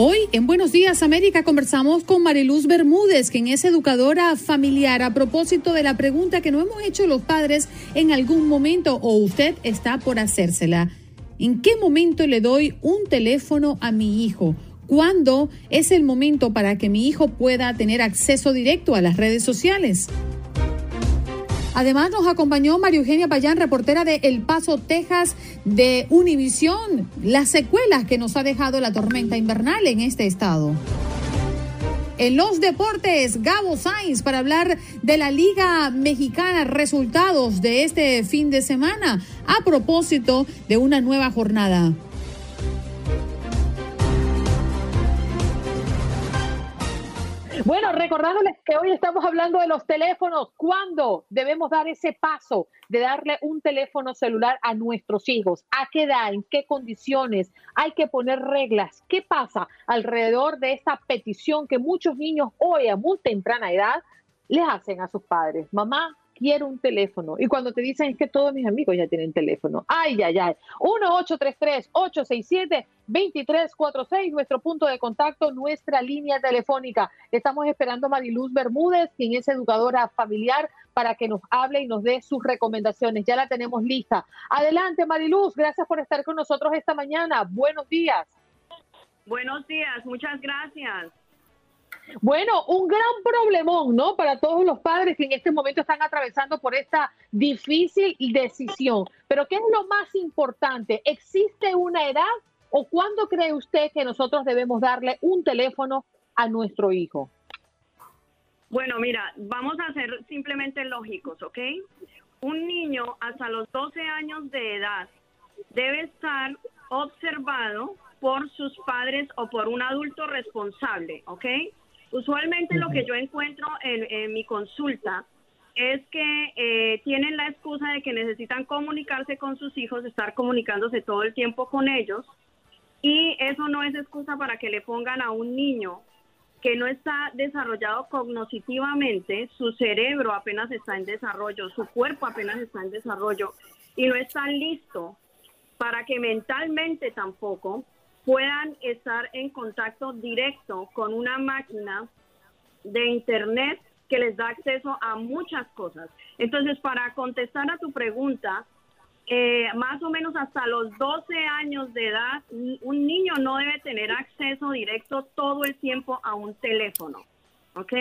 Hoy en Buenos Días América conversamos con Mariluz Bermúdez, quien es educadora familiar, a propósito de la pregunta que no hemos hecho los padres en algún momento o usted está por hacérsela. ¿En qué momento le doy un teléfono a mi hijo? ¿Cuándo es el momento para que mi hijo pueda tener acceso directo a las redes sociales? Además nos acompañó María Eugenia Payán, reportera de El Paso, Texas, de Univisión, las secuelas que nos ha dejado la tormenta invernal en este estado. En los deportes, Gabo Sainz para hablar de la Liga Mexicana, resultados de este fin de semana a propósito de una nueva jornada. Bueno, recordándoles que hoy estamos hablando de los teléfonos. ¿Cuándo debemos dar ese paso de darle un teléfono celular a nuestros hijos? ¿A qué edad? ¿En qué condiciones? Hay que poner reglas. ¿Qué pasa alrededor de esta petición que muchos niños hoy a muy temprana edad les hacen a sus padres? Mamá, quiero un teléfono. Y cuando te dicen es que todos mis amigos ya tienen teléfono. Ay, ay, ay. 1-833-867-2346, nuestro punto de contacto, nuestra línea telefónica. Estamos esperando a Mariluz Bermúdez, quien es educadora familiar, para que nos hable y nos dé sus recomendaciones. Ya la tenemos lista. Adelante, Mariluz. Gracias por estar con nosotros esta mañana. Buenos días. Buenos días. Muchas gracias. Bueno, un gran problemón, ¿no? Para todos los padres que en este momento están atravesando por esta difícil decisión. Pero ¿qué es lo más importante? ¿Existe una edad o cuándo cree usted que nosotros debemos darle un teléfono a nuestro hijo? Bueno, mira, vamos a ser simplemente lógicos, ¿ok? Un niño hasta los 12 años de edad debe estar observado por sus padres o por un adulto responsable, ¿ok? Usualmente lo que yo encuentro en, mi consulta es que eh, tienen la excusa de que necesitan comunicarse con sus hijos, estar comunicándose todo el tiempo con ellos, y eso no es excusa para que le pongan a un niño que no está desarrollado cognitivamente, su cerebro apenas está en desarrollo, su cuerpo apenas está en desarrollo y no está listo para que mentalmente tampoco puedan estar en contacto directo con una máquina de Internet que les da acceso a muchas cosas. Entonces, para contestar a tu pregunta, eh, más o menos hasta los 12 años de edad, un niño no debe tener acceso directo todo el tiempo a un teléfono, ¿ok?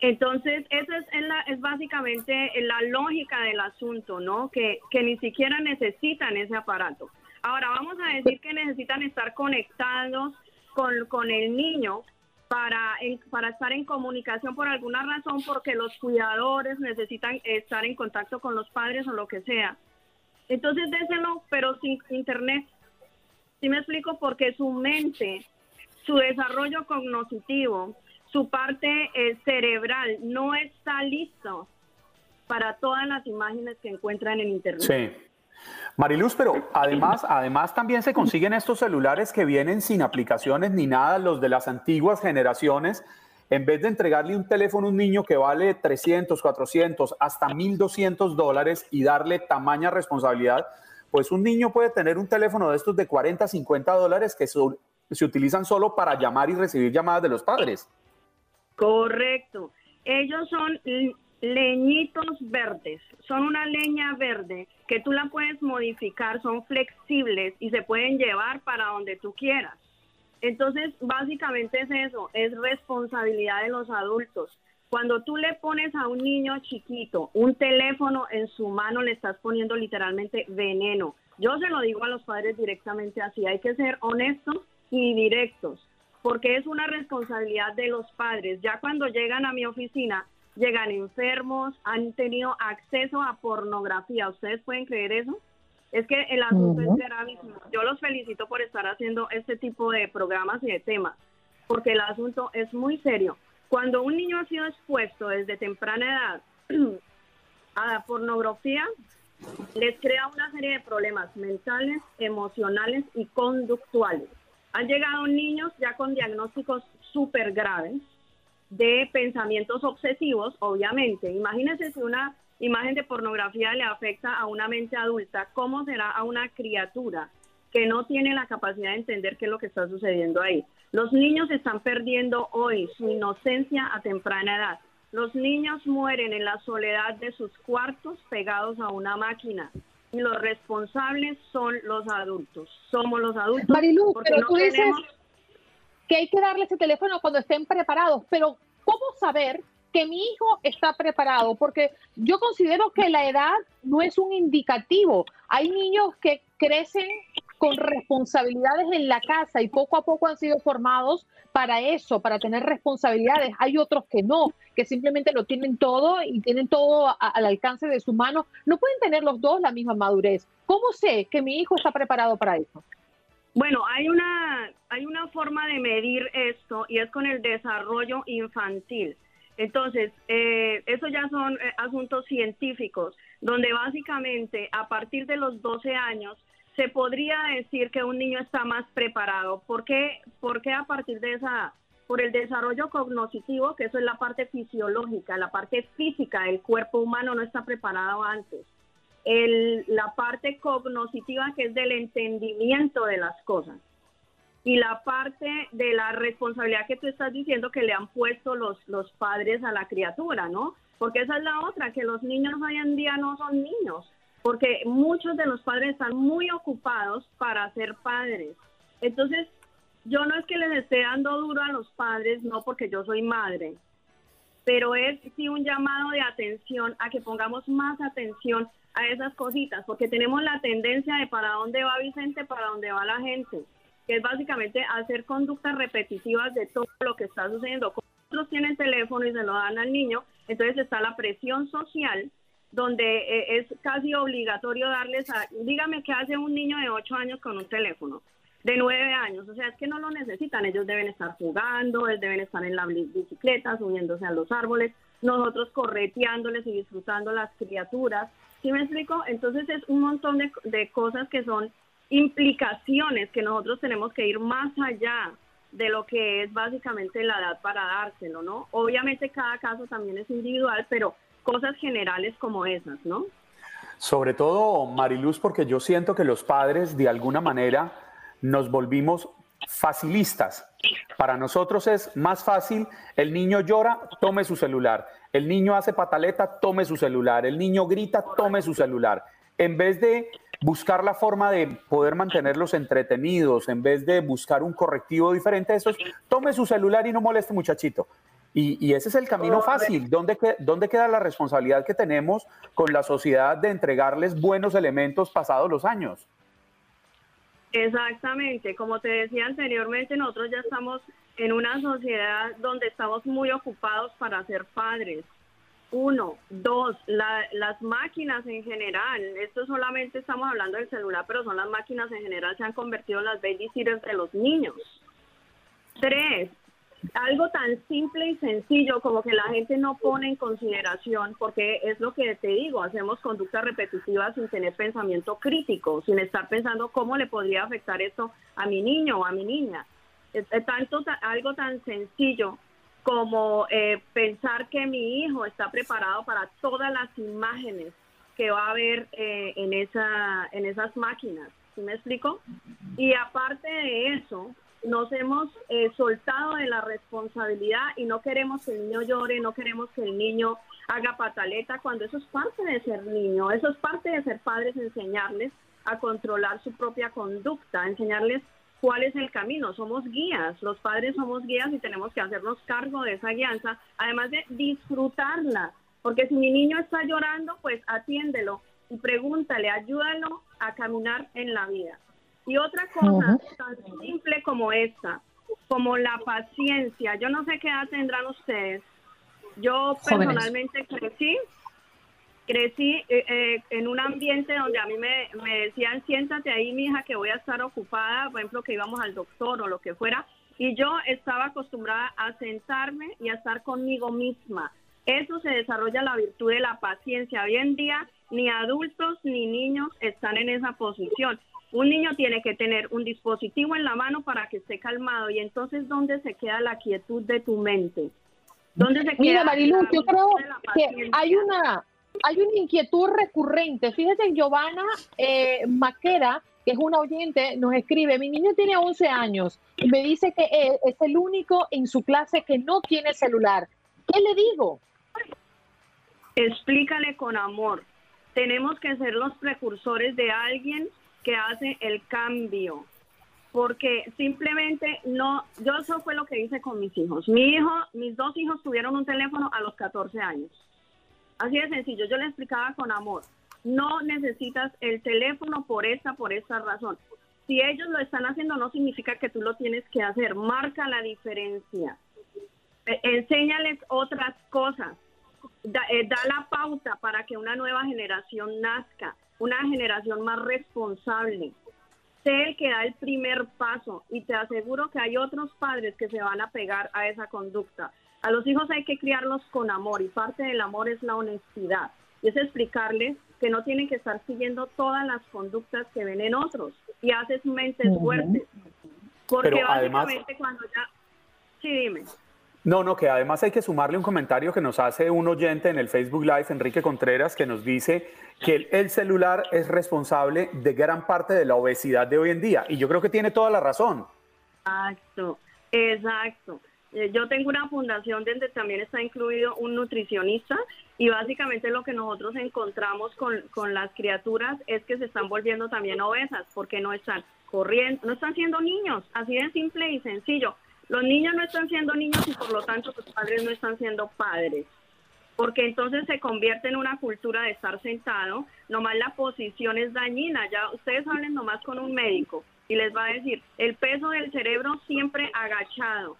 Entonces, esa es, es básicamente la lógica del asunto, ¿no? Que, que ni siquiera necesitan ese aparato. Ahora vamos a decir que necesitan estar conectados con, el niño para, para estar en comunicación por alguna razón, porque los cuidadores necesitan estar en contacto con los padres o lo que sea. Entonces déselo, pero sin internet. ¿Sí me explico? Porque su mente, su desarrollo cognitivo, su parte eh, cerebral no está listo para todas las imágenes que encuentran en internet. Sí. Mariluz, pero además, además también se consiguen estos celulares que vienen sin aplicaciones ni nada, los de las antiguas generaciones. En vez de entregarle un teléfono a un niño que vale 300, 400, hasta 1200 dólares y darle tamaña responsabilidad, pues un niño puede tener un teléfono de estos de 40, 50 dólares que se utilizan solo para llamar y recibir llamadas de los padres. Correcto. Ellos son leñitos verdes, son una leña verde que tú la puedes modificar, son flexibles y se pueden llevar para donde tú quieras. Entonces, básicamente es eso, es responsabilidad de los adultos. Cuando tú le pones a un niño chiquito un teléfono en su mano, le estás poniendo literalmente veneno. Yo se lo digo a los padres directamente así, hay que ser honestos y directos, porque es una responsabilidad de los padres. Ya cuando llegan a mi oficina, llegan enfermos, han tenido acceso a pornografía. ¿Ustedes pueden creer eso? Es que el asunto es gravísimo. Yo los felicito por estar haciendo este tipo de programas y de temas, porque el asunto es muy serio. Cuando un niño ha sido expuesto desde temprana edad a la pornografía, les crea una serie de problemas mentales, emocionales y conductuales. Han llegado niños ya con diagnósticos súper graves de pensamientos obsesivos, obviamente. Imagínense si una imagen de pornografía le afecta a una mente adulta, ¿cómo será a una criatura que no tiene la capacidad de entender qué es lo que está sucediendo ahí? Los niños están perdiendo hoy su inocencia a temprana edad. Los niños mueren en la soledad de sus cuartos pegados a una máquina. Y los responsables son los adultos. Somos los adultos. Marilu, pero tú dices que hay que darle ese teléfono cuando estén preparados. Pero, ¿cómo saber que mi hijo está preparado? Porque yo considero que la edad no es un indicativo. Hay niños que crecen con responsabilidades en la casa y poco a poco han sido formados para eso, para tener responsabilidades. Hay otros que no, que simplemente lo tienen todo y tienen todo al alcance de su mano. No pueden tener los dos la misma madurez. ¿Cómo sé que mi hijo está preparado para eso? Bueno, hay una, hay una forma de medir esto y es con el desarrollo infantil. Entonces, eh, eso ya son eh, asuntos científicos, donde básicamente a partir de los 12 años se podría decir que un niño está más preparado. ¿Por qué? Porque a partir de esa, por el desarrollo cognitivo, que eso es la parte fisiológica, la parte física del cuerpo humano no está preparado antes. El, la parte cognoscitiva que es del entendimiento de las cosas y la parte de la responsabilidad que tú estás diciendo que le han puesto los, los padres a la criatura, ¿no? Porque esa es la otra, que los niños hoy en día no son niños, porque muchos de los padres están muy ocupados para ser padres. Entonces, yo no es que les esté dando duro a los padres, no porque yo soy madre, pero es sí un llamado de atención a que pongamos más atención a esas cositas, porque tenemos la tendencia de para dónde va Vicente, para dónde va la gente, que es básicamente hacer conductas repetitivas de todo lo que está sucediendo. Otros tienen teléfono y se lo dan al niño, entonces está la presión social donde eh, es casi obligatorio darles a, dígame qué hace un niño de 8 años con un teléfono, de 9 años, o sea, es que no lo necesitan, ellos deben estar jugando, deben estar en la bicicleta, subiéndose a los árboles, nosotros correteándoles y disfrutando las criaturas, ¿sí me explico? Entonces es un montón de, de cosas que son implicaciones que nosotros tenemos que ir más allá de lo que es básicamente la edad para dárselo, ¿no? Obviamente cada caso también es individual, pero cosas generales como esas, ¿no? Sobre todo, Mariluz, porque yo siento que los padres de alguna manera nos volvimos facilistas. Para nosotros es más fácil, el niño llora, tome su celular, el niño hace pataleta, tome su celular, el niño grita, tome su celular. En vez de buscar la forma de poder mantenerlos entretenidos, en vez de buscar un correctivo diferente, eso es, tome su celular y no moleste muchachito. Y, ese es el camino fácil. ¿Dónde, ¿Dónde queda la responsabilidad que tenemos con la sociedad de entregarles buenos elementos pasados los años? Exactamente, como te decía anteriormente, nosotros ya estamos en una sociedad donde estamos muy ocupados para ser padres. Uno, dos, las máquinas en general, esto solamente estamos hablando del celular, pero son las máquinas en general, se han convertido en las babysitters de los niños. Tres, algo tan simple y sencillo como que la gente no pone en consideración, porque es lo que te digo, hacemos conductas repetitivas sin tener pensamiento crítico, sin estar pensando cómo le podría afectar esto a mi niño o a mi niña. Es, tanto algo tan sencillo como eh, pensar que mi hijo está preparado para todas las imágenes que va a haber eh, en esa en esas máquinas. ¿Sí me explico? Y aparte de eso, nos hemos eh, soltado de la responsabilidad y no queremos que el niño llore, no queremos que el niño haga pataleta, cuando eso es parte de ser niño, eso es parte de ser padres, enseñarles a controlar su propia conducta, enseñarles cuál es el camino. Somos guías, los padres somos guías y tenemos que hacernos cargo de esa guianza, además de disfrutarla, porque si mi niño está llorando, pues atiéndelo y pregúntale, ayúdalo a caminar en la vida. Y otra cosa tan simple como esta, como la paciencia. Yo no sé qué edad tendrán ustedes. Yo personalmente crecí crecí eh, eh, en un ambiente donde a mí me, me decían, siéntate ahí, mi hija, que voy a estar ocupada, por ejemplo, que íbamos al doctor o lo que fuera, y yo estaba acostumbrada a sentarme y a estar conmigo misma. Eso se desarrolla la virtud de la paciencia. Hoy en día ni adultos ni niños están en esa posición. Un niño tiene que tener un dispositivo en la mano para que esté calmado y entonces ¿dónde se queda la quietud de tu mente? ¿Dónde se Mira, Marilu, yo creo que hay una, hay una inquietud recurrente. Fíjate, Giovanna eh, Maquera, que es una oyente, nos escribe, mi niño tiene 11 años y me dice que es el único en su clase que no tiene celular. ¿Qué le digo? Explícale con amor. Tenemos que ser los precursores de alguien que hace el cambio. Porque simplemente no, yo eso fue lo que hice con mis hijos. Mi hijo, mis dos hijos tuvieron un teléfono a los 14 años Así de sencillo, yo le explicaba con amor, no necesitas el teléfono por esta, por esta razón. Si ellos lo están haciendo, no significa que tú lo tienes que hacer, marca la diferencia. Eh, enséñales otras cosas, eh, da, la pauta para que una nueva generación nazca, una generación más responsable. Sé el que da el primer paso y te aseguro que hay otros padres que se van a pegar a esa conducta. A los hijos hay que criarlos con amor y parte del amor es la honestidad. Y es explicarles que no tienen que estar siguiendo todas las conductas que ven en otros y haces mentes fuertes. Porque básicamente cuando ya... Sí, dime. No, no, que además hay que sumarle un comentario que nos hace un oyente en el Facebook Live, Enrique Contreras, que nos dice que el celular es responsable de gran parte de la obesidad de hoy en día. Y yo creo que tiene toda la razón. Exacto, exacto. Eh, yo tengo una fundación donde también está incluido un nutricionista y básicamente lo que nosotros encontramos con, con, las criaturas es que se están volviendo también obesas porque no están corriendo, no están siendo niños, así de simple y sencillo. Los niños no están siendo niños y por lo tanto los padres no están siendo padres. Porque entonces se convierte en una cultura de estar sentado, nomás la posición es dañina. Ya ustedes hablen nomás con un médico y les va a decir, el peso del cerebro siempre agachado,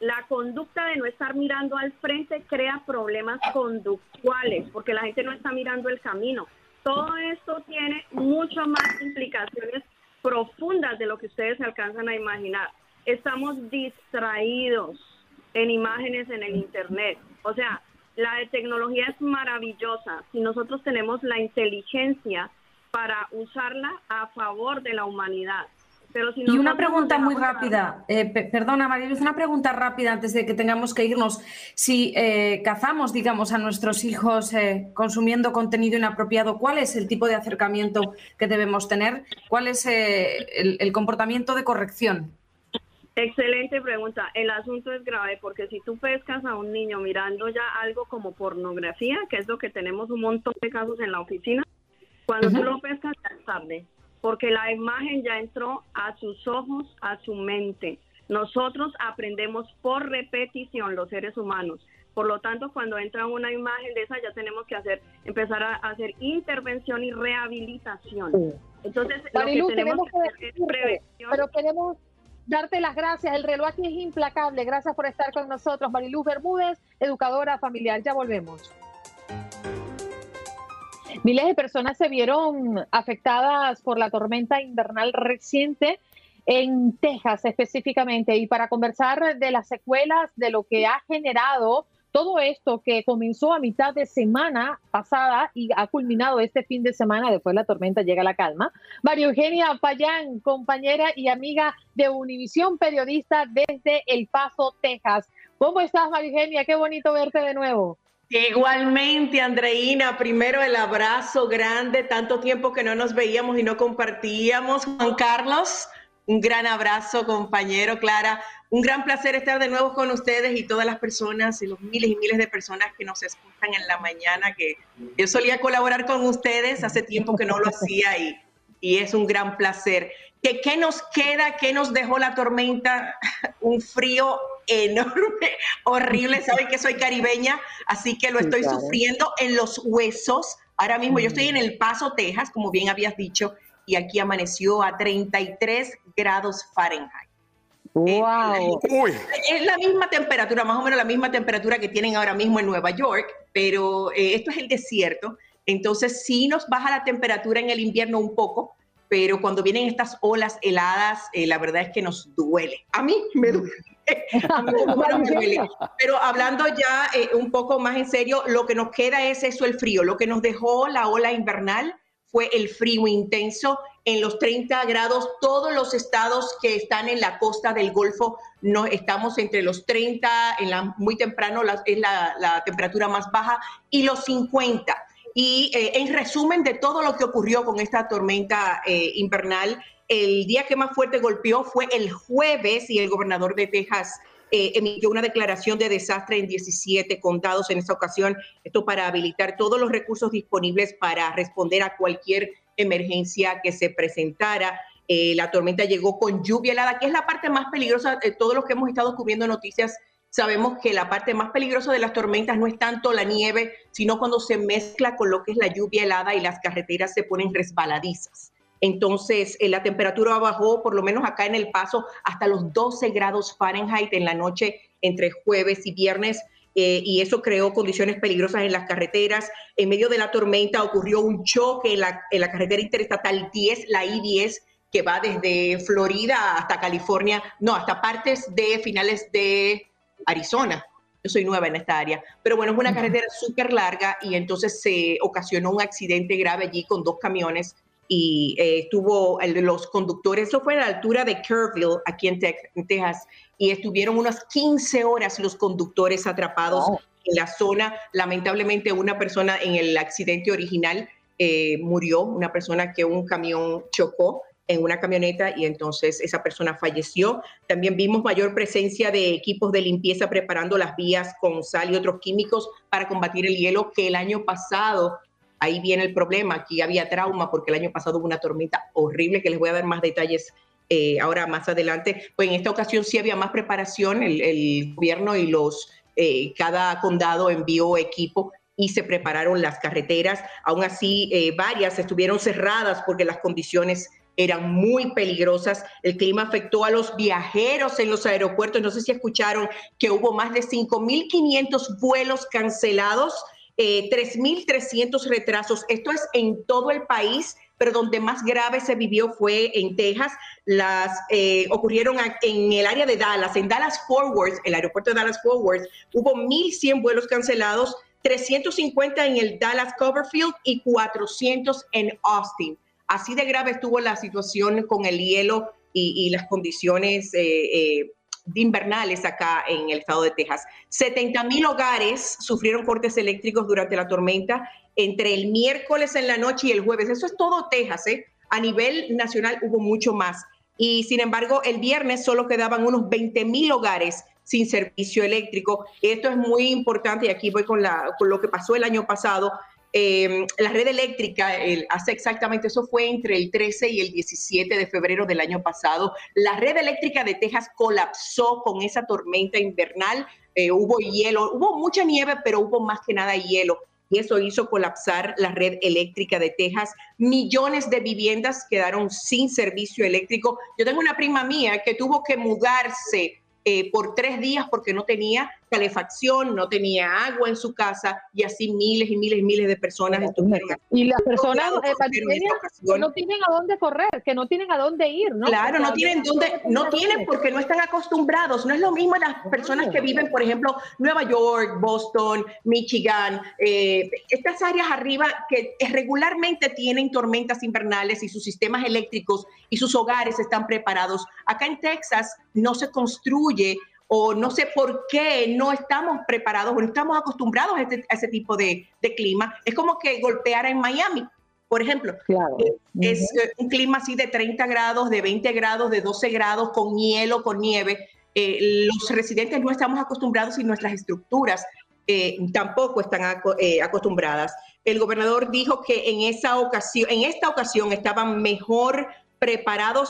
la conducta de no estar mirando al frente crea problemas conductuales, porque la gente no está mirando el camino. Todo esto tiene mucho más implicaciones profundas de lo que ustedes alcanzan a imaginar. Estamos distraídos en imágenes en el Internet. O sea, la tecnología es maravillosa si nosotros tenemos la inteligencia para usarla a favor de la humanidad y una pregunta muy rápida, eh, perdona María una pregunta rápida antes de que tengamos que irnos. Si eh, cazamos, digamos, a nuestros hijos eh, consumiendo contenido inapropiado, ¿cuál es el tipo de acercamiento que debemos tener? ¿Cuál es el, comportamiento de corrección? Excelente pregunta. El asunto es grave porque si tú pescas a un niño mirando ya algo como pornografía, que es lo que tenemos un montón de casos en la oficina, cuando tú lo pescas ya es tarde porque la imagen ya entró a sus ojos, a su mente. Nosotros aprendemos por repetición los seres humanos. Por lo tanto, cuando entra una imagen de esa, ya tenemos que hacer, empezar a hacer intervención y rehabilitación. Entonces, lo que tenemos, que hacer es prevención. Pero queremos darte las gracias. El reloj aquí es implacable. Gracias por estar con nosotros. Mariluz Bermúdez, educadora familiar. Ya volvemos. Miles de personas se vieron afectadas por la tormenta invernal reciente en Texas específicamente. Y para conversar de las secuelas de lo que ha generado todo esto que comenzó a mitad de semana pasada y ha culminado este fin de semana, después la tormenta llega a la calma. María Eugenia Payán, compañera y amiga de Univisión, periodista desde El Paso, Texas. ¿Cómo estás, María Eugenia? Qué bonito verte de nuevo. Igualmente, Andreina, primero el abrazo grande, tanto tiempo que no nos veíamos y no compartíamos. Juan Carlos, un gran abrazo, compañero, Clara. Un gran placer estar de nuevo con ustedes y todas las personas y los miles y miles de personas que nos escuchan en la mañana, que yo solía colaborar con ustedes, hace tiempo que no lo hacía y y es un gran placer. ¿Qué, ¿Qué nos queda? ¿Qué nos dejó la tormenta? Un frío enorme, horrible. Saben que soy caribeña, así que lo estoy sufriendo en los huesos. Ahora mismo yo estoy en El Paso, Texas, como bien habías dicho, y aquí amaneció a 33 grados Fahrenheit. Wow. Es la misma temperatura, más o menos la misma temperatura que tienen ahora mismo en Nueva York, pero eh, esto es el desierto, entonces sí nos baja la temperatura en el invierno un poco, pero cuando vienen estas olas heladas, eh, la verdad es que nos duele. A mí me duele. A mí me duele. Pero hablando ya eh, un poco más en serio, lo que nos queda es eso, el frío. Lo que nos dejó la ola invernal fue el frío intenso en los 30 grados. Todos los estados que están en la costa del Golfo, no, estamos entre los 30, en la, muy temprano es la, temperatura más baja, y los 50. Y eh, en resumen de todo lo que ocurrió con esta tormenta eh, invernal, el día que más fuerte golpeó fue el jueves y el gobernador de Texas eh, emitió una declaración de desastre en 17 condados en esta ocasión, esto para habilitar todos los recursos disponibles para responder a cualquier emergencia que se presentara. la tormenta llegó con lluvia helada, que es la parte más peligrosa de todos los que hemos estado cubriendo noticias Sabemos que la parte más peligrosa de las tormentas no es tanto la nieve, sino cuando se mezcla con lo que es la lluvia helada y las carreteras se ponen resbaladizas. Entonces, eh, la temperatura bajó, por lo menos acá en El Paso, hasta los 12 grados Fahrenheit en la noche entre jueves y viernes. Eh, y eso creó condiciones peligrosas en las carreteras. En medio de la tormenta ocurrió un choque en la, en la carretera interestatal 10, la I-10, que va desde Florida hasta California, no, hasta partes de finales de Arizona. Yo soy nueva en esta área, pero bueno, es una carretera súper larga y entonces se ocasionó un accidente grave allí con dos camiones y eh, estuvo los conductores, eso fue a la altura de Kerrville, aquí en, Texas, y estuvieron unas 15 horas los conductores atrapados en la zona. Lamentablemente una persona en el accidente original eh, murió, una persona que un camión chocó en una camioneta y entonces esa persona falleció. También vimos mayor presencia de equipos de limpieza preparando las vías con sal y otros químicos para combatir el hielo que el año pasado, ahí viene el problema, aquí había trauma porque el año pasado hubo una tormenta horrible que les voy a dar más detalles eh, ahora más adelante. Pues en esta ocasión sí había más preparación, el, gobierno y los, eh, cada condado envió equipo y se prepararon las carreteras. Aún así, eh, varias estuvieron cerradas porque las condiciones eran muy peligrosas. El clima afectó a los viajeros en los aeropuertos. No sé si escucharon que hubo más de 5.500 vuelos cancelados, eh, 3.300 retrasos. Esto es en todo el país pero donde más grave se vivió fue en Texas. Las eh, ocurrieron en el área de Dallas, en Dallas Forward, el aeropuerto de Dallas Forward, hubo 1.100 vuelos cancelados, 350 en el Dallas Coverfield y 400 en Austin. Así de grave estuvo la situación con el hielo y, las condiciones eh, eh, invernales acá en el estado de Texas. 70 mil hogares sufrieron cortes eléctricos durante la tormenta entre el miércoles en la noche y el jueves. Eso es todo Texas, ¿eh? A nivel nacional hubo mucho más. Y sin embargo, el viernes solo quedaban unos 20 mil hogares sin servicio eléctrico. Esto es muy importante y aquí voy con, lo que pasó el año pasado. Em, la red eléctrica, hace exactamente, eso fue entre el 13 y el 17 de febrero del año pasado. La red eléctrica de Texas colapsó con esa tormenta invernal. Eh, hubo hielo, hubo mucha nieve, pero hubo más que nada hielo. Y eso hizo colapsar la red eléctrica de Texas. Millones de viviendas quedaron sin servicio eléctrico. Yo tengo una prima mía que tuvo que mudarse eh, por tres días porque no tenía calefacción, no tenía agua en su casa y así miles y miles y miles de personas estuvieron. Y las personas eh, no tienen a dónde correr, que no tienen a dónde ir, ¿no? Claro, no tienen dónde, no tienen porque no están acostumbrados. No es lo mismo las personas que viven, por ejemplo, Nueva York, Boston, Michigan, eh, estas áreas arriba que regularmente tienen tormentas invernales y sus sistemas eléctricos y sus hogares están preparados. Acá en Texas no se construye o no sé por qué no estamos preparados o no estamos acostumbrados a, este, ese tipo de, clima. Es como que golpeara en Miami, por ejemplo. Eh, es, eh, un clima así de 30 grados, de 20 grados, de 12 grados, con hielo, con nieve. Eh, los residentes no estamos acostumbrados y nuestras estructuras eh, tampoco están eh, acostumbradas. El gobernador dijo que en esa ocasión, en esta ocasión estaban mejor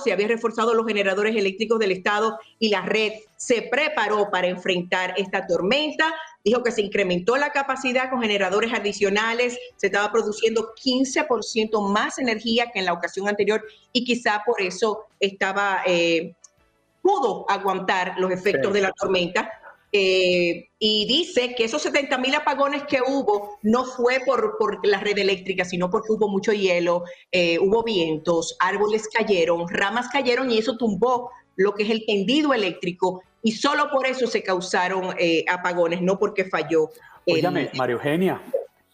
se habían reforzado los generadores eléctricos del estado y la red se preparó para enfrentar esta tormenta. Dijo que se incrementó la capacidad con generadores adicionales, se estaba produciendo 15% más energía que en la ocasión anterior y quizá por eso estaba eh, pudo aguantar los efectos de la tormenta. Eh, y dice que esos 70 mil apagones que hubo no fue por, por, la red eléctrica, sino porque hubo mucho hielo, eh, hubo vientos, árboles cayeron, ramas cayeron y eso tumbó lo que es el tendido eléctrico y solo por eso se causaron eh, apagones, no porque falló. Óigame, María Eugenia,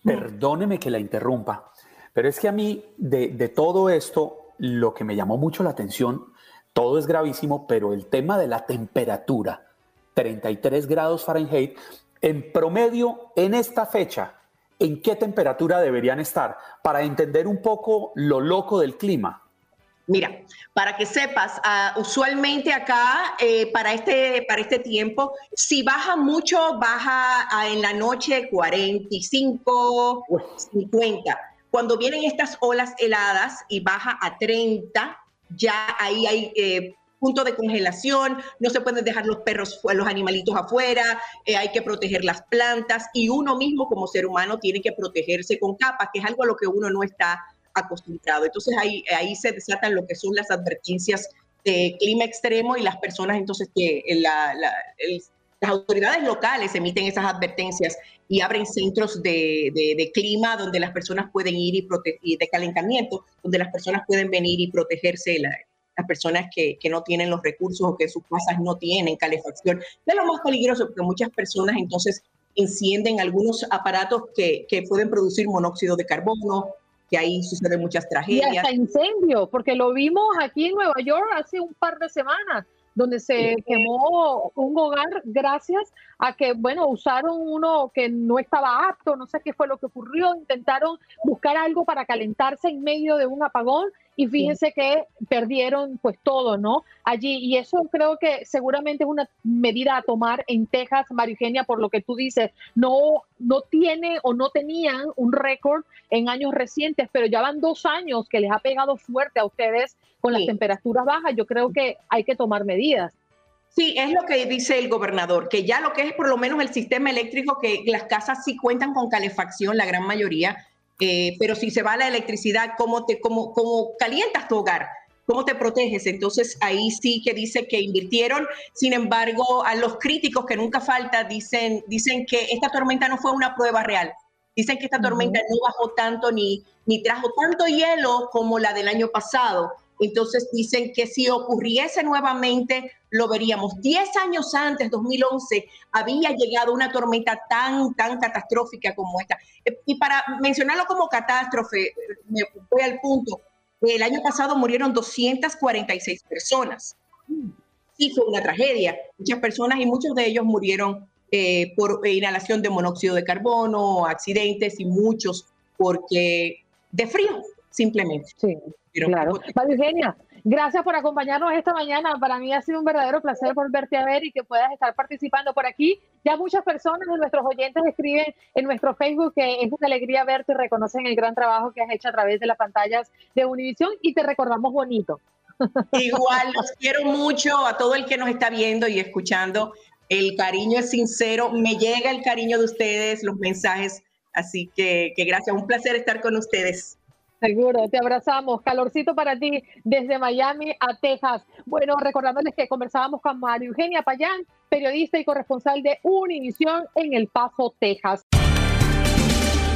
perdóneme que la interrumpa, pero es que a mí de, de todo esto, lo que me llamó mucho la atención, todo es gravísimo, pero el tema de la temperatura, 33 grados Fahrenheit, en promedio en esta fecha, ¿en qué temperatura deberían estar? Para entender un poco lo loco del clima. Mira, para que sepas, uh, usualmente acá eh, para, este, para este tiempo, si baja mucho, baja uh, en la noche 45, 50. Cuando vienen estas olas heladas y baja a 30, ya ahí hay eh, punto de congelación, no se pueden dejar los perros, los animalitos afuera, eh, hay que proteger las plantas y uno mismo como ser humano tiene que protegerse con capas, que es algo a lo que uno no está acostumbrado. Entonces ahí, ahí se desatan lo que son las advertencias de clima extremo y las personas entonces que las autoridades locales emiten esas advertencias y abren centros de, de, clima donde las personas pueden ir y, y de calentamiento, donde las personas pueden venir y protegerse la, las personas que, que, no tienen los recursos o que sus casas no tienen calefacción. Es lo más peligroso porque muchas personas entonces encienden algunos aparatos que, que pueden producir monóxido de carbono, que ahí suceden muchas tragedias. Y hasta incendio, porque lo vimos aquí en Nueva York hace un par de semanas donde se quemó un hogar gracias a que, bueno, usaron uno que no estaba apto, no sé qué fue lo que ocurrió, intentaron buscar algo para calentarse en medio de un apagón y fíjense que perdieron pues todo, ¿no? Allí, y eso creo que seguramente es una medida a tomar en Texas, Marigenia, por lo que tú dices, no, no tiene o no tenían un récord en años recientes, pero ya van dos años que les ha pegado fuerte a ustedes con las temperaturas bajas, yo creo que hay que tomar medidas. Sí, es lo que dice el gobernador, que ya lo que es por lo menos el sistema eléctrico, que las casas sí cuentan con calefacción, la gran mayoría, eh, pero si se va la electricidad, ¿cómo, te, cómo, ¿cómo calientas tu hogar? ¿Cómo te proteges? Entonces ahí sí que dice que invirtieron. Sin embargo, a los críticos que nunca falta dicen, dicen que esta tormenta no fue una prueba real. Dicen que esta tormenta no bajó tanto ni, ni trajo tanto hielo como la del año pasado. Entonces dicen que si ocurriese nuevamente, lo veríamos. Diez años antes, 2011, había llegado una tormenta tan, tan catastrófica como esta. Eh, y para mencionarlo como catástrofe, me voy al punto, el año pasado murieron 246 personas. Sí, fue una tragedia. Muchas personas y muchos de ellos murieron eh, por inhalación de monóxido de carbono, accidentes y muchos porque de frío, simplemente. Sí claro. Eugenia, gracias por acompañarnos esta mañana. Para mí ha sido un verdadero placer volverte a ver y que puedas estar participando por aquí. Ya muchas personas de nuestros oyentes escriben en nuestro Facebook que es una alegría verte y reconocen el gran trabajo que has hecho a través de las pantallas de Univisión y te recordamos bonito. Igual, los quiero mucho a todo el que nos está viendo y escuchando. El cariño es sincero, me llega el cariño de ustedes, los mensajes. Así que, que gracias, un placer estar con ustedes. Seguro, te abrazamos. Calorcito para ti desde Miami a Texas. Bueno, recordándoles que conversábamos con María Eugenia Payán, periodista y corresponsal de Univisión en El Paso, Texas.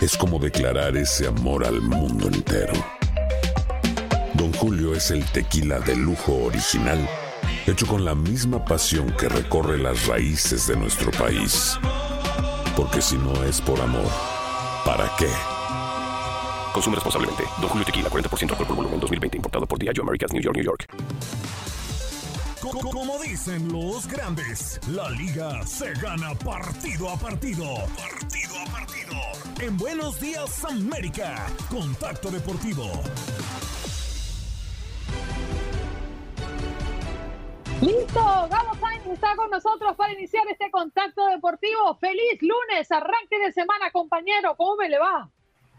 es como declarar ese amor al mundo entero. Don Julio es el tequila de lujo original, hecho con la misma pasión que recorre las raíces de nuestro país. Porque si no es por amor, ¿para qué? Consume responsablemente. Don Julio Tequila, 40% alcohol por volumen, 2020. Importado por Diageo Americas, New York, New York. Co- Como dicen los grandes, la liga se gana partido a partido. Partido a partido. En Buenos Días América, Contacto Deportivo. Listo, Gabo Sainz está con nosotros para iniciar este contacto deportivo. Feliz lunes, arranque de semana, compañero. ¿Cómo me le va?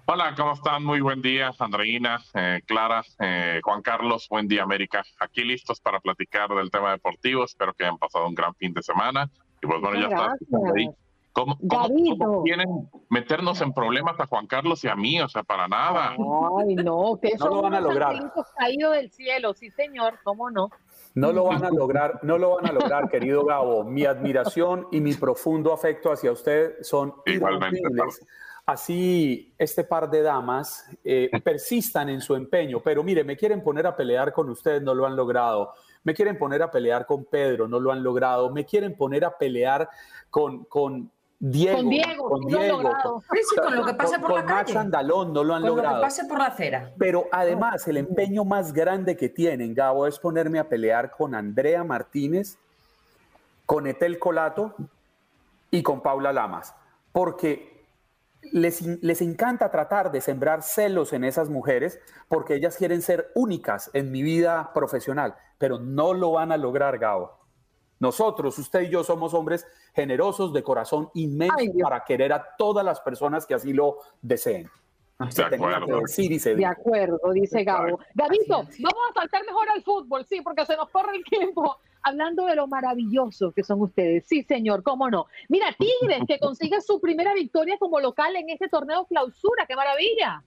Hola, ¿cómo están? Muy buen día, Andreina, eh, Clara, eh, Juan Carlos, buen día, América. Aquí listos para platicar del tema deportivo. Espero que hayan pasado un gran fin de semana. Y pues bueno, ya está. Gracias. ¿Cómo, cómo, Gabito. cómo quieren meternos en problemas a Juan Carlos y a mí? O sea, para nada. Ay, no, ustedes No son lo van a lograr. caídos del cielo, sí, señor, ¿cómo no? No lo van a lograr, no lo van a lograr, querido Gabo. Mi admiración y mi profundo afecto hacia usted son Igualmente, irrompibles. Así este par de damas eh, persistan en su empeño, pero mire, me quieren poner a pelear con usted, no lo han logrado. Me quieren poner a pelear con Pedro, no lo han logrado. Me quieren poner a pelear con, con Diego. Con Diego, con lo han Diego, logrado. Sí, con lo que pase con- por la Max calle. Andalón, no lo han Con lo que logrado. pase por la acera. Pero además, el empeño más grande que tienen, Gabo, es ponerme a pelear con Andrea Martínez, con Etel Colato y con Paula Lamas. Porque les, les encanta tratar de sembrar celos en esas mujeres porque ellas quieren ser únicas en mi vida profesional, pero no lo van a lograr, Gabo. Nosotros, usted y yo, somos hombres generosos de corazón inmenso Ay, para querer a todas las personas que así lo deseen. Se De que acuerdo. decir y se De acuerdo, dice Gabo. Gabito, vamos a saltar mejor al fútbol, sí, porque se nos corre el tiempo. Hablando de lo maravilloso que son ustedes. Sí, señor, cómo no. Mira, Tigres, que consigue su primera victoria como local en este torneo clausura. ¡Qué maravilla!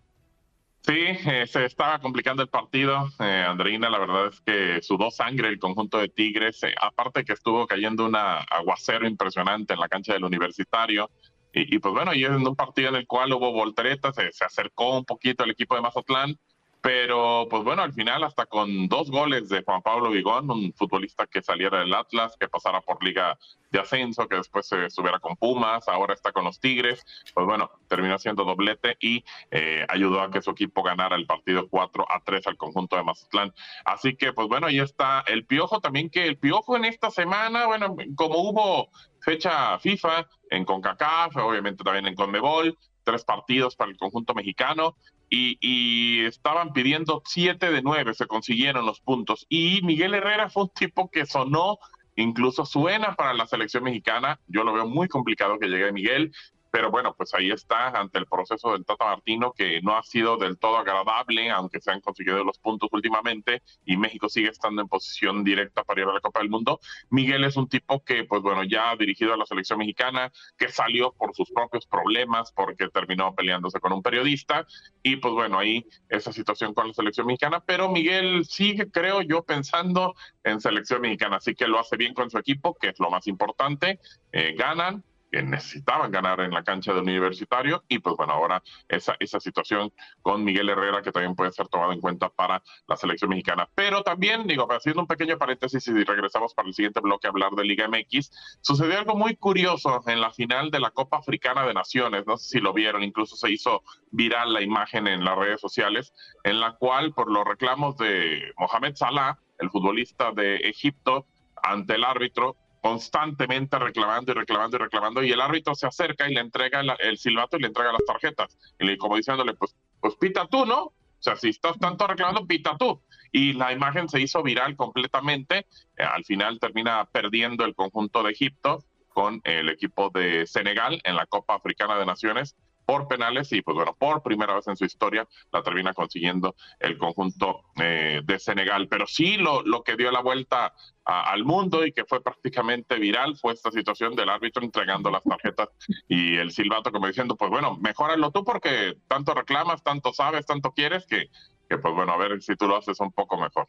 Sí, eh, se estaba complicando el partido. Eh, Andreina, la verdad es que sudó sangre el conjunto de Tigres. eh, aparte que estuvo cayendo un aguacero impresionante en la cancha del universitario. Y, y, pues bueno, y en un partido en el cual hubo volteretas, se, se acercó un poquito el equipo de Mazatlán. Pero pues bueno, al final hasta con dos goles de Juan Pablo Vigón, un futbolista que saliera del Atlas, que pasara por Liga de Ascenso, que después se estuviera con Pumas, ahora está con los Tigres, pues bueno, terminó siendo doblete y eh, ayudó a que su equipo ganara el partido 4 a 3 al conjunto de Mazatlán. Así que pues bueno, ahí está el Piojo también, que el Piojo en esta semana, bueno, como hubo fecha FIFA en CONCACAF, obviamente también en CONMEBOL, tres partidos para el conjunto mexicano, y, y, estaban pidiendo siete de nueve, se consiguieron los puntos. Y Miguel Herrera fue un tipo que sonó, incluso suena para la selección mexicana. Yo lo veo muy complicado que llegue Miguel, pero bueno, pues ahí está ante el proceso del Tata Martino, que no ha sido del todo agradable, aunque se han conseguido los puntos últimamente y México sigue estando en posición directa para ir a la Copa del Mundo. Miguel es un tipo que, pues bueno, ya ha dirigido a la selección mexicana, que salió por sus propios problemas, porque terminó peleándose con un periodista, y pues bueno, ahí esa situación con la selección mexicana, pero Miguel sigue, creo yo, pensando en selección mexicana, así que lo hace bien con su equipo, que es lo más importante, eh, ganan, que necesitaban ganar en la cancha del universitario y pues bueno, ahora esa, esa situación con Miguel Herrera que también puede ser tomada en cuenta para la selección mexicana. Pero también, digo, haciendo un pequeño paréntesis y regresamos para el siguiente bloque a hablar de Liga MX, sucedió algo muy curioso en la final de la Copa Africana de Naciones, no sé si lo vieron, incluso se hizo viral la imagen en las redes sociales, en la cual por los reclamos de Mohamed Salah, el futbolista de Egipto, ante el árbitro, constantemente reclamando y reclamando y reclamando, y el árbitro se acerca y le entrega el, silbato y le entrega las tarjetas, y le, como diciéndole, pues, pues pita tú, ¿no? O sea, si estás tanto reclamando, pita tú. Y la imagen se hizo viral completamente. Eh, al final termina perdiendo el conjunto de Egipto con el equipo de Senegal en la Copa Africana de Naciones por penales y pues bueno, por primera vez en su historia la termina consiguiendo el conjunto eh, de Senegal. Pero sí lo, lo que dio la vuelta a, al mundo y que fue prácticamente viral fue esta situación del árbitro entregando las tarjetas y el silbato como diciendo, pues bueno, mejóralo tú porque tanto reclamas, tanto sabes, tanto quieres que, que pues bueno, a ver si tú lo haces un poco mejor.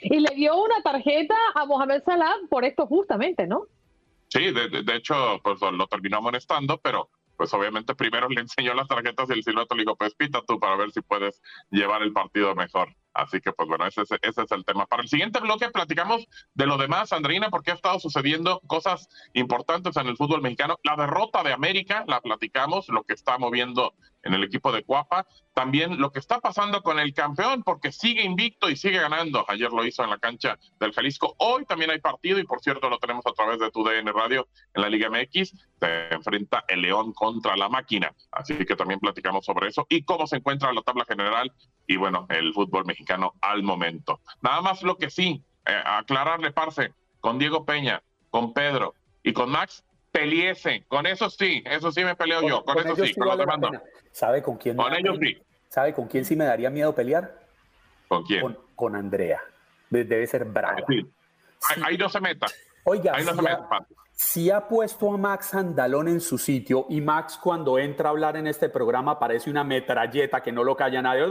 Y le dio una tarjeta a Mohamed Salah por esto justamente, ¿no? Sí, de, de, de hecho, pues lo terminó amonestando, pero pues obviamente primero le enseñó las tarjetas y el silbato le dijo, pues pita tú para ver si puedes llevar el partido mejor. Así que, pues bueno, ese es, ese es el tema. Para el siguiente bloque platicamos de lo demás, Andreina, porque ha estado sucediendo cosas importantes en el fútbol mexicano. La derrota de América, la platicamos, lo que está moviendo en el equipo de Cuapa. También lo que está pasando con el campeón, porque sigue invicto y sigue ganando. Ayer lo hizo en la cancha del Jalisco. Hoy también hay partido y por cierto lo tenemos a través de tu DN Radio en la Liga MX. Se enfrenta el León contra la máquina. Así que también platicamos sobre eso y cómo se encuentra la tabla general y bueno, el fútbol mexicano al momento. Nada más lo que sí, eh, aclararle, parce, con Diego Peña, con Pedro y con Max, peliese. Con eso sí, eso sí me peleo yo. Con, eso sí, con los demás ¿Sabe con quién? Con ellos sí. ¿Sabe con quién sí me daría miedo pelear? ¿Con quién? Con, Andrea. Debe ser brava. Ahí, no se meta. Oiga, ahí no se meta, si ha puesto a Max Andalón en su sitio y Max cuando entra a hablar en este programa parece una metralleta que no lo calla nadie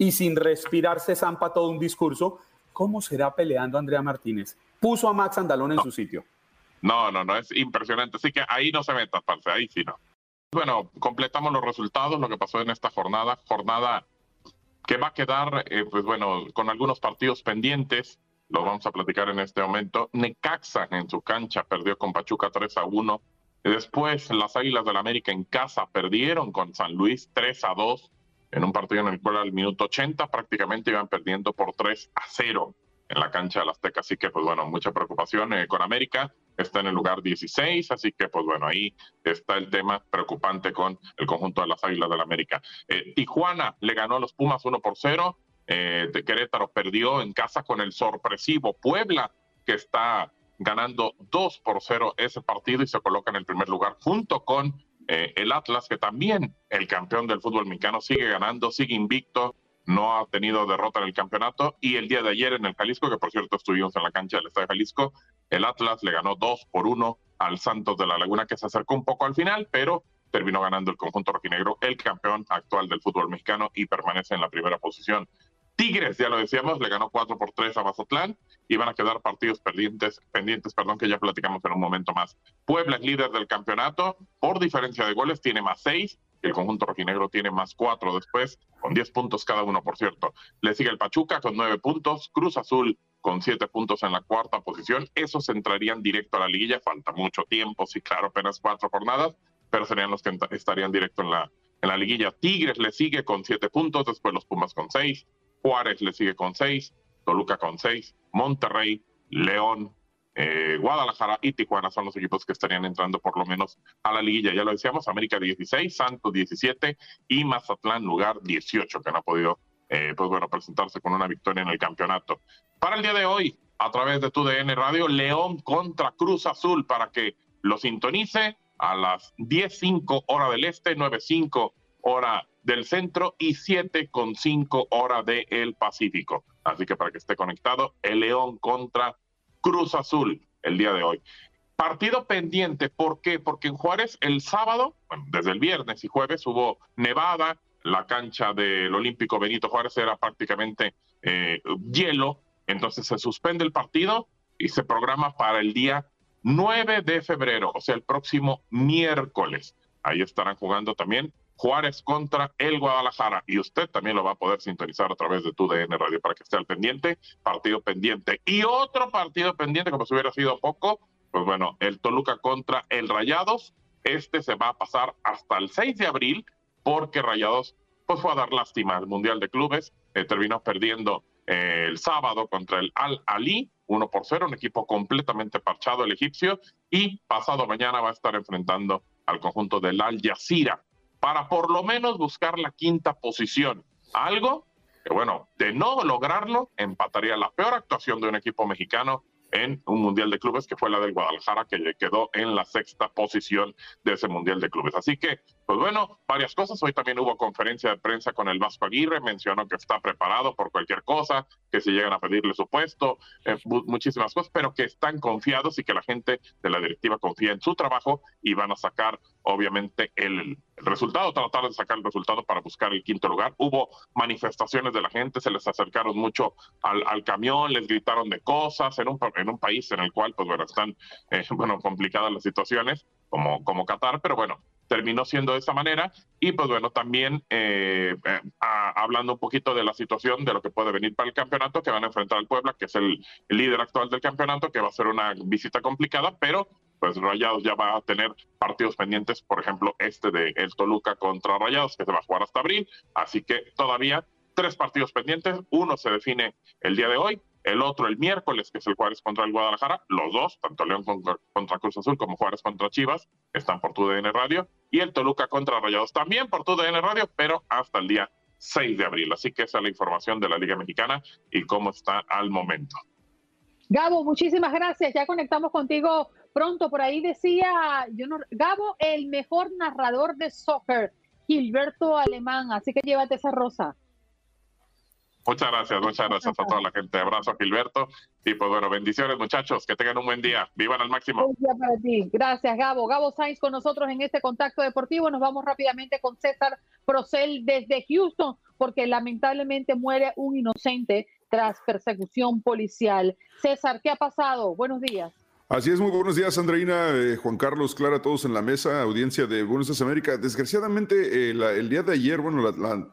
y sin respirar se zampa todo un discurso, ¿cómo será peleando Andrea Martínez? Puso a Max Andalón en su sitio. No, no, no, es impresionante. Así que ahí no se meta, parce, ahí sí no. Bueno, completamos los resultados, lo que pasó en esta jornada, jornada que va a quedar, eh, pues bueno, con algunos partidos pendientes lo vamos a platicar en este momento. Necaxa en su cancha perdió con Pachuca 3 a 1. Después las Águilas del la América en casa perdieron con San Luis 3 a 2 en un partido en el cual al minuto 80 prácticamente iban perdiendo por 3 a 0 en la cancha del Azteca. Así que, pues bueno, mucha preocupación eh, con América. Está en el lugar 16, así que, pues bueno, ahí está el tema preocupante con el conjunto de las Águilas del la América. Eh, Tijuana le ganó a los Pumas 1 por 0 eh, de Querétaro perdió en casa con el sorpresivo Puebla, que está ganando 2 por 0 ese partido y se coloca en el primer lugar junto con eh, el Atlas, que también el campeón del fútbol mexicano sigue ganando, sigue invicto, no ha tenido derrota en el campeonato y el día de ayer en el Jalisco, que por cierto estuvimos en la cancha del Estadio Jalisco, el Atlas le ganó 2 por 1 al Santos de la Laguna, que se acercó un poco al final, pero terminó ganando el conjunto rojinegro, el campeón actual del fútbol mexicano y permanece en la primera posición. Tigres, ya lo decíamos, le ganó 4 por 3 a Mazatlán y van a quedar partidos pendientes, pendientes perdón, que ya platicamos en un momento más. Puebla es líder del campeonato, por diferencia de goles tiene más 6, el conjunto rojinegro tiene más 4 después, con 10 puntos cada uno, por cierto. Le sigue el Pachuca con 9 puntos, Cruz Azul con 7 puntos en la cuarta posición. Esos entrarían directo a la liguilla, falta mucho tiempo, sí, claro, apenas 4 jornadas, pero serían los que estarían directo en la, en la liguilla. Tigres le sigue con 7 puntos, después los Pumas con 6, Juárez le sigue con seis, Toluca con seis, Monterrey, León, eh, Guadalajara y Tijuana son los equipos que estarían entrando por lo menos a la liguilla. Ya lo decíamos, América 16, Santos 17 y Mazatlán lugar 18, que no ha podido, eh, pues bueno, presentarse con una victoria en el campeonato. Para el día de hoy, a través de tu DN Radio, León contra Cruz Azul para que lo sintonice a las 10.05 hora del este, 9.05 hora del centro y 7.5 hora del Pacífico. Así que para que esté conectado, el León contra Cruz Azul el día de hoy. Partido pendiente, ¿por qué? Porque en Juárez el sábado, desde el viernes y jueves hubo nevada, la cancha del Olímpico Benito Juárez era prácticamente eh, hielo, entonces se suspende el partido y se programa para el día 9 de febrero, o sea, el próximo miércoles. Ahí estarán jugando también Juárez contra el Guadalajara. Y usted también lo va a poder sintonizar a través de tu DN Radio para que esté al pendiente. Partido pendiente. Y otro partido pendiente, como si hubiera sido poco, pues bueno, el Toluca contra el Rayados. Este se va a pasar hasta el 6 de abril porque Rayados pues fue a dar lástima al Mundial de Clubes. Eh, terminó perdiendo eh, el sábado contra el Al Ali, 1 por 0, un equipo completamente parchado el egipcio. Y pasado mañana va a estar enfrentando al conjunto del Al Jazeera para por lo menos buscar la quinta posición. Algo que, bueno, de no lograrlo, empataría la peor actuación de un equipo mexicano en un Mundial de Clubes, que fue la del Guadalajara, que quedó en la sexta posición de ese Mundial de Clubes. Así que, pues bueno, varias cosas. Hoy también hubo conferencia de prensa con el Vasco Aguirre, mencionó que está preparado por cualquier cosa, que si llegan a pedirle su puesto, eh, muchísimas cosas, pero que están confiados y que la gente de la directiva confía en su trabajo y van a sacar, obviamente, el, resultado, tratar de sacar el resultado para buscar el quinto lugar. Hubo manifestaciones de la gente, se les acercaron mucho al, camión, les gritaron de cosas en un país en el cual, pues bueno, están, eh, bueno, complicadas las situaciones, como Qatar, pero bueno, terminó siendo de esa manera. Y pues bueno, también eh, eh, hablando un poquito de la situación de lo que puede venir para el campeonato, que van a enfrentar al Puebla, que es el, líder actual del campeonato, que va a ser una visita complicada, pero pues Rayados ya va a tener partidos pendientes, por ejemplo, este de el Toluca contra Rayados, que se va a jugar hasta abril. Así que todavía tres partidos pendientes, uno se define el día de hoy el otro el miércoles, que es el Juárez contra el Guadalajara, los dos, tanto León contra, Cruz Azul como Juárez contra Chivas, están por tu DN Radio, y el Toluca contra Rayados también por tu DN Radio, pero hasta el día 6 de abril. Así que esa es la información de la Liga Mexicana y cómo está al momento. Gabo, muchísimas gracias. Ya conectamos contigo pronto. Por ahí decía, Gabo, el mejor narrador de soccer, Gilberto Alemán. Así que llévate esa rosa. Muchas gracias, muchas gracias a toda la gente. Abrazo Gilberto. Y pues bueno, bendiciones muchachos, que tengan un buen día. Vivan al máximo. Gracias, Gabo. Gabo Sainz con nosotros en este contacto deportivo. Nos vamos rápidamente con César Procel desde Houston, porque lamentablemente muere un inocente tras persecución policial. César, ¿qué ha pasado? Buenos días. Así es, muy buenos días, Andreina, eh, Juan Carlos, Clara, todos en la mesa, audiencia de Buenos Aires América. Desgraciadamente, eh, el día de ayer, bueno,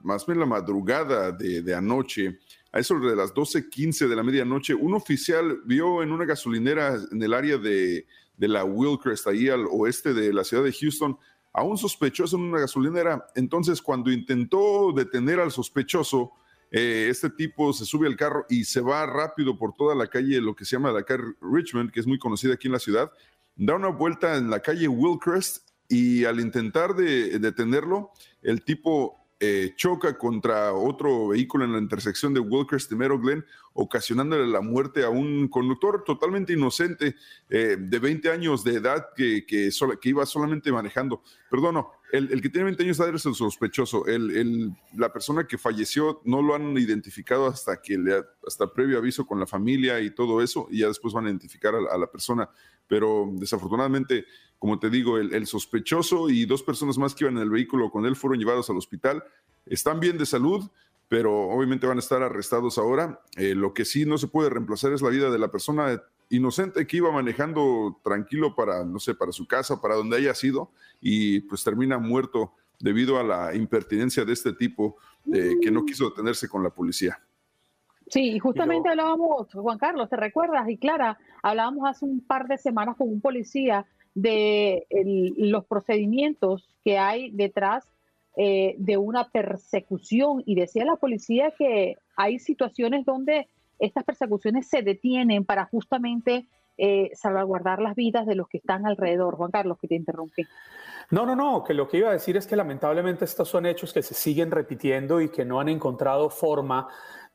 más bien la madrugada de, anoche, a eso de las 12:15 de la medianoche, un oficial vio en una gasolinera en el área de, de la Wilcrest, ahí al oeste de la ciudad de Houston, a un sospechoso en una gasolinera. Entonces, cuando intentó detener al sospechoso, eh, este tipo se sube al carro y se va rápido por toda la calle, lo que se llama la calle Richmond, que es muy conocida aquí en la ciudad, da una vuelta en la calle Wilcrest y al intentar de detenerlo, el tipo eh, choca contra otro vehículo en la intersección de Wilkers y Meadow Glen, ocasionándole la muerte a un conductor totalmente inocente eh, de 20 años de edad que, que, iba solamente manejando. Perdón, el, que tiene 20 años de edad es el sospechoso. El, la persona que falleció no lo han identificado hasta que le, hasta previo aviso con la familia y todo eso, y ya después van a identificar a la persona. Pero desafortunadamente como te digo, el, sospechoso y dos personas más que iban en el vehículo con él fueron llevados al hospital. Están bien de salud, pero obviamente van a estar arrestados ahora. Eh, lo que sí no se puede reemplazar es la vida de la persona inocente que iba manejando tranquilo para, no sé, para su casa, para donde haya sido, y pues termina muerto debido a la impertinencia de este tipo que no quiso detenerse con la policía. Sí, y justamente hablábamos, Juan Carlos, ¿te recuerdas? Y Clara, hablábamos hace un par de semanas con un policía de los procedimientos que hay detrás eh, de una persecución. Y decía la policía que hay situaciones donde estas persecuciones se detienen para justamente eh, salvaguardar las vidas de los que están alrededor. Juan Carlos, que te interrumpí. No, no, no, que lo que iba a decir es que lamentablemente estos son hechos que se siguen repitiendo y que no han encontrado forma,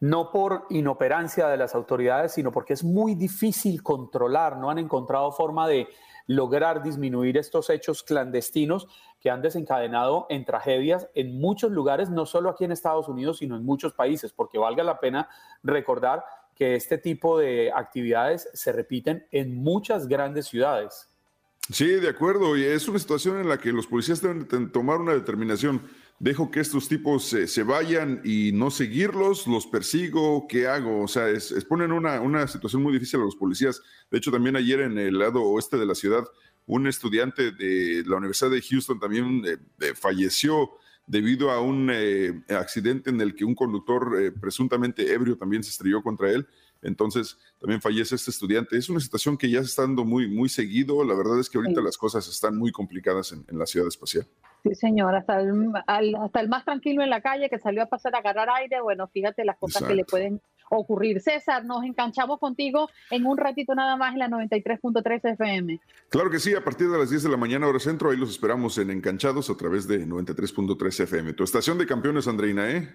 no por inoperancia de las autoridades, sino porque es muy difícil controlar, no han encontrado forma de lograr disminuir estos hechos clandestinos que han desencadenado en tragedias en muchos lugares, no solo aquí en Estados Unidos, sino en muchos países, porque valga la pena recordar que este tipo de actividades se repiten en muchas grandes ciudades. Sí, de acuerdo, y es una situación en la que los policías deben tomar una determinación dejo que estos tipos se, vayan y no seguirlos, los persigo, ¿qué hago? O sea, es, ponen una, una, situación muy difícil a los policías. De hecho, también ayer en el lado oeste de la ciudad, un estudiante de la Universidad de Houston también eh, falleció debido a un eh, accidente en el que un conductor eh, presuntamente ebrio también se estrelló contra él. Entonces también fallece este estudiante. Es una situación que ya está dando muy, muy seguido. La verdad es que ahorita las cosas están muy complicadas en, la ciudad espacial. Sí, señor. Hasta el, hasta el más tranquilo en la calle que salió a pasar a agarrar aire. Bueno, fíjate las cosas que le pueden ocurrir. César, nos enganchamos contigo en un ratito nada más en la 93.3 FM. Claro que sí, a partir de las 10 de la mañana hora centro, ahí los esperamos en Enganchados a través de 93.3 FM. Tu estación de campeones, Andreina, ¿eh?